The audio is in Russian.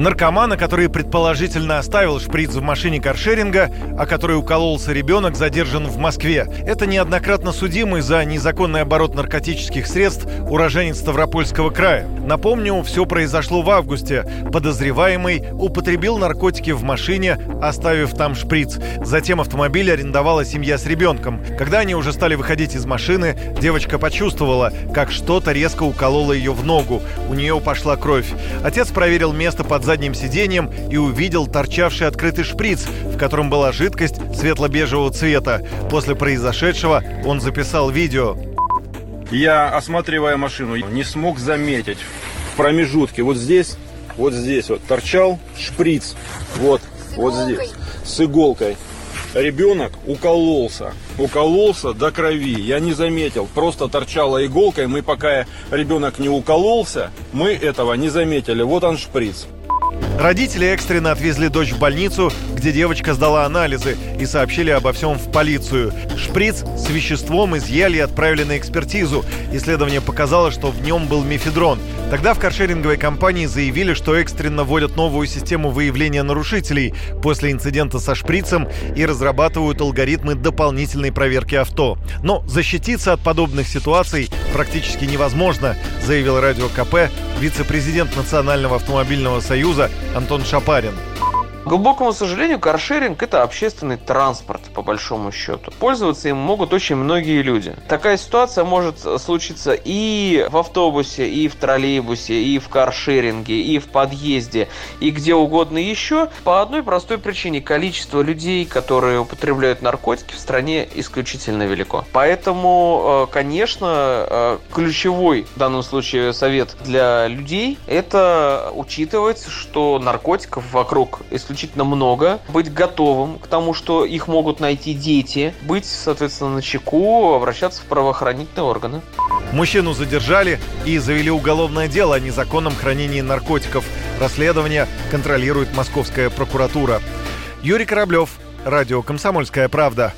Наркомана, который предположительно оставил шприц в машине каршеринга, а который укололся ребенок, задержан в Москве. Это неоднократно судимый за незаконный оборот наркотических средств уроженец Ставропольского края. Напомню, все произошло в августе. Подозреваемый употребил наркотики в машине, оставив там шприц. Затем автомобиль арендовала семья с ребенком. Когда они уже стали выходить из машины, девочка почувствовала, как что-то резко укололо ее в ногу. У нее пошла кровь. Отец проверил место под задним сиденьем и увидел торчавший открытый шприц, в котором была жидкость светло-бежевого цвета. После произошедшего он записал видео. Я, осматривая машину, не смог заметить в промежутке вот здесь, вот здесь вот торчал шприц. Вот, вот здесь, с иголкой. Ребенок укололся, укололся до крови. Я не заметил, просто торчала иголкой. Мы пока ребенок не укололся, мы этого не заметили. Вот он шприц. Родители экстренно отвезли дочь в больницу, где девочка сдала анализы и сообщили обо всем в полицию. Шприц с веществом изъяли и отправили на экспертизу. Исследование показало, что в нем был мефедрон. Тогда в каршеринговой компании заявили, что экстренно вводят новую систему выявления нарушителей после инцидента со шприцем и разрабатывают алгоритмы дополнительной проверки авто. Но защититься от подобных ситуаций практически невозможно, заявил Радио КП вице-президент Национального автомобильного союза Антон Шапарин. К глубокому сожалению, каршеринг – это общественный транспорт, по большому счету. Пользоваться им могут очень многие люди. Такая ситуация может случиться и в автобусе, и в троллейбусе, и в каршеринге, и в подъезде, и где угодно еще. По одной простой причине – количество людей, которые употребляют наркотики в стране исключительно велико. Поэтому, э, конечно, э, ключевой в данном случае совет для людей – это учитывать, что наркотиков вокруг исключительно исключительно много, быть готовым к тому, что их могут найти дети, быть, соответственно, на чеку, обращаться в правоохранительные органы. Мужчину задержали и завели уголовное дело о незаконном хранении наркотиков. Расследование контролирует московская прокуратура. Юрий Кораблев, Радио «Комсомольская правда».